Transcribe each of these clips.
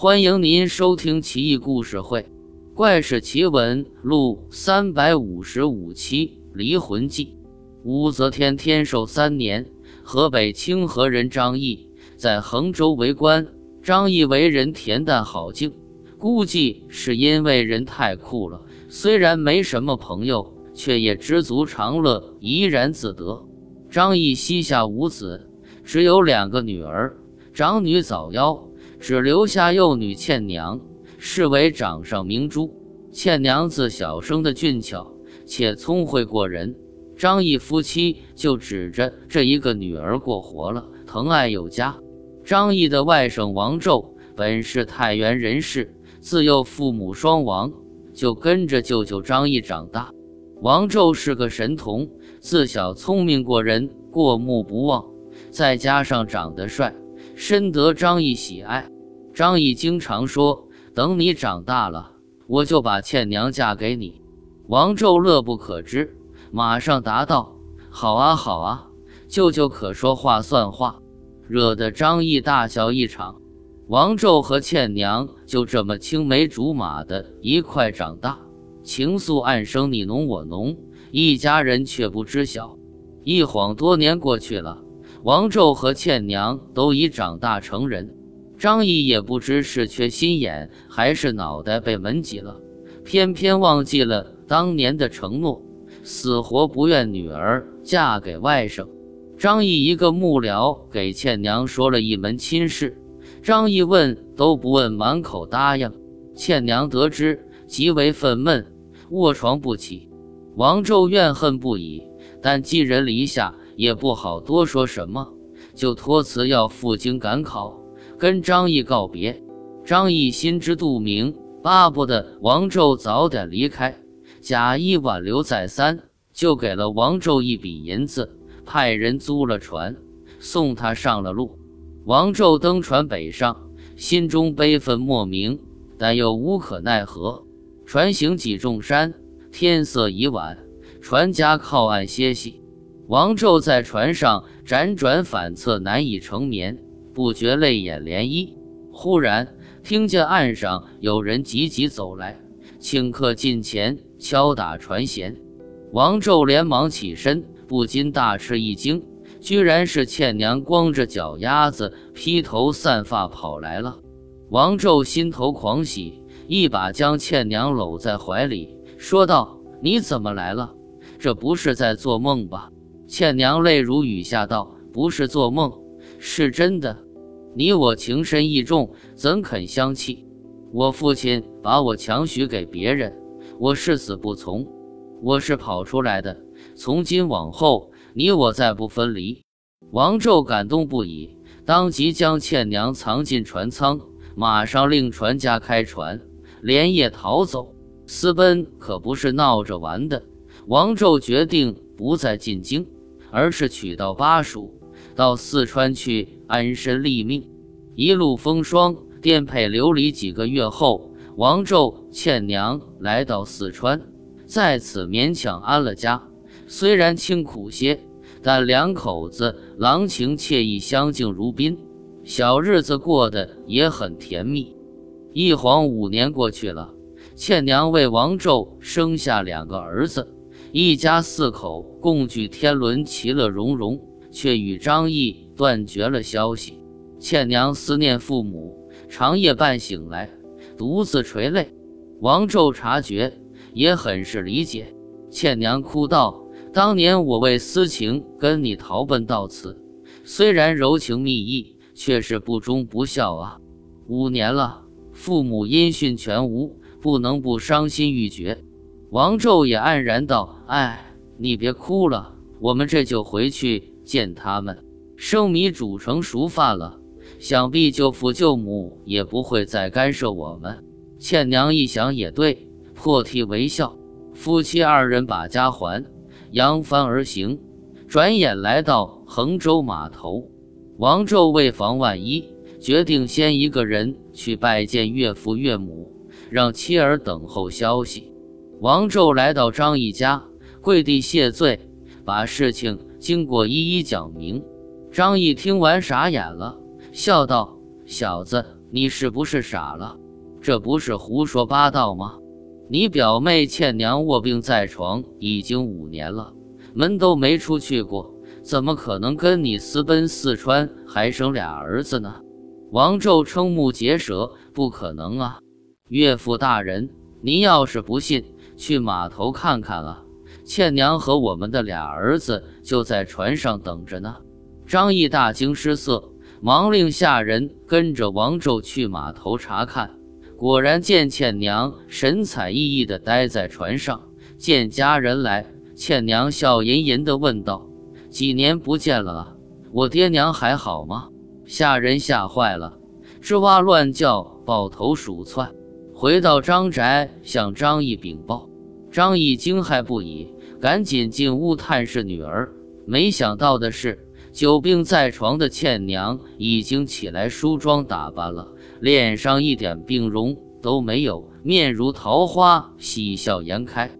欢迎您收听《奇异故事会·怪事奇闻录》三百五十五期《离魂记》。武则天天寿三年，河北清河人张毅在衡州为官。张毅为人恬淡好静，估计是因为人太酷了。虽然没什么朋友，却也知足常乐，怡然自得。张毅膝下无子，只有两个女儿，长女早夭。只留下幼女倩娘，视为掌上明珠。倩娘自小生的俊俏，且聪慧过人。张毅夫妻就指着这一个女儿过活了，疼爱有加。张毅的外甥王胄本是太原人士，自幼父母双亡，就跟着舅舅张毅长大。王胄是个神童，自小聪明过人，过目不忘，再加上长得帅。深得张毅喜爱，张毅经常说：“等你长大了，我就把倩娘嫁给你。”王胄乐不可支，马上答道：“好啊，好啊，舅舅可说话算话。”惹得张毅大笑一场。王胄和倩娘就这么青梅竹马的一块长大，情愫暗生，你侬我侬，一家人却不知晓。一晃多年过去了。王胄和倩娘都已长大成人，张毅也不知是缺心眼，还是脑袋被门挤了，偏偏忘记了当年的承诺，死活不愿女儿嫁给外甥。张毅一个幕僚给倩娘说了一门亲事，张毅问都不问，满口答应。倩娘得知极为愤懑，卧床不起。王胄怨恨不已，但寄人篱下。也不好多说什么，就托辞要赴京赶考，跟张毅告别。张毅心知肚明，巴不得王宙早点离开，假意挽留再三，就给了王宙一笔银子，派人租了船，送他上了路。王宙登船北上，心中悲愤莫名，但又无可奈何。船行几重山，天色已晚，船家靠岸歇息。王宙在船上辗转反侧，难以成眠，不觉泪眼涟漪。忽然听见岸上有人急急走来，顷刻近前敲打船舷。王胄连忙起身，不禁大吃一惊，居然是倩娘光着脚丫子、披头散发跑来了。王胄心头狂喜，一把将倩娘搂在怀里，说道：“你怎么来了？这不是在做梦吧？”倩娘泪如雨下道：“不是做梦，是真的。你我情深意重，怎肯相弃？我父亲把我强许给别人，我誓死不从。我是跑出来的，从今往后，你我再不分离。”王胄感动不已，当即将倩娘藏进船舱，马上令船家开船，连夜逃走。私奔可不是闹着玩的。王胄决定不再进京。而是取到巴蜀，到四川去安身立命。一路风霜，颠沛流离。几个月后，王胄、倩娘来到四川，在此勉强安了家。虽然清苦些，但两口子郎情妾意，相敬如宾，小日子过得也很甜蜜。一晃五年过去了，倩娘为王胄生下两个儿子。一家四口共聚天伦，其乐融融，却与张毅断绝了消息。倩娘思念父母，长夜半醒来，独自垂泪。王胄察觉，也很是理解。倩娘哭道：“当年我为私情跟你逃奔到此，虽然柔情蜜意，却是不忠不孝啊！五年了，父母音讯全无，不能不伤心欲绝。”王胄也黯然道：“哎，你别哭了，我们这就回去见他们。生米煮成熟饭了，想必舅父舅母也不会再干涉我们。”倩娘一想也对，破涕为笑。夫妻二人把家还，扬帆而行。转眼来到衡州码头，王胄为防万一，决定先一个人去拜见岳父岳母，让妻儿等候消息。王胄来到张毅家，跪地谢罪，把事情经过一一讲明。张毅听完傻眼了，笑道：“小子，你是不是傻了？这不是胡说八道吗？你表妹倩娘卧病在床已经五年了，门都没出去过，怎么可能跟你私奔四川还生俩儿子呢？王胄瞠目结舌，不可能啊！岳父大人，您要是不信，去码头看看啊！倩娘和我们的俩儿子就在船上等着呢。张毅大惊失色，忙令下人跟着王胄去码头查看。果然见倩娘神采奕奕地待在船上。见家人来，倩娘笑吟吟地问道：“几年不见了，我爹娘还好吗？”下人吓坏了，吱哇乱叫，抱头鼠窜，回到张宅向张毅禀报。张毅惊骇不已，赶紧进屋探视女儿。没想到的是，久病在床的倩娘已经起来梳妆打扮了，脸上一点病容都没有，面如桃花，喜笑颜开。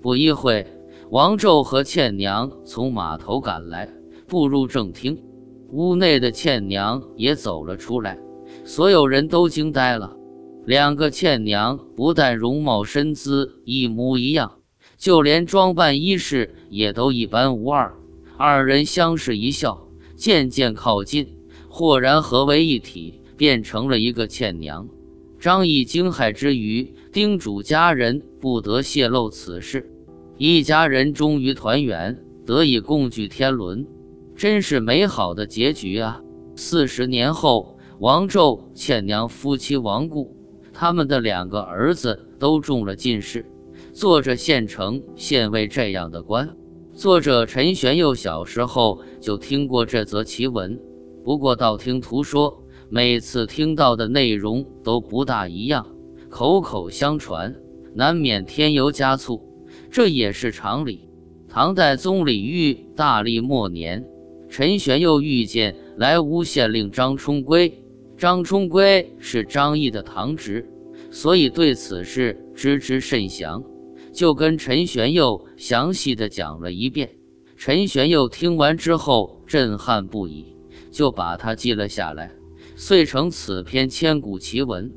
不一会，王胄和倩娘从码头赶来，步入正厅。屋内的倩娘也走了出来，所有人都惊呆了。两个倩娘不但容貌身姿一模一样，就连装扮衣饰也都一般无二。二人相视一笑，渐渐靠近，豁然合为一体，变成了一个倩娘。张毅惊骇之余，叮嘱家人不得泄露此事。一家人终于团圆，得以共聚天伦。真是美好的结局啊！四十年后，王宙、倩娘夫妻亡故，他们的两个儿子都中了进士，做着县城县尉这样的官。作者陈玄佑小时候就听过这则奇闻，不过道听途说，每次听到的内容都不大一样，口口相传，难免添油加醋，这也是常理。唐代宗李煜大历末年。陈玄佑遇见莱芜县令张冲圭，张冲圭是张毅的堂侄，所以对此事知之甚详，就跟陈玄佑详细的讲了一遍。陈玄佑听完之后震撼不已，就把它记了下来，遂成此篇千古奇文。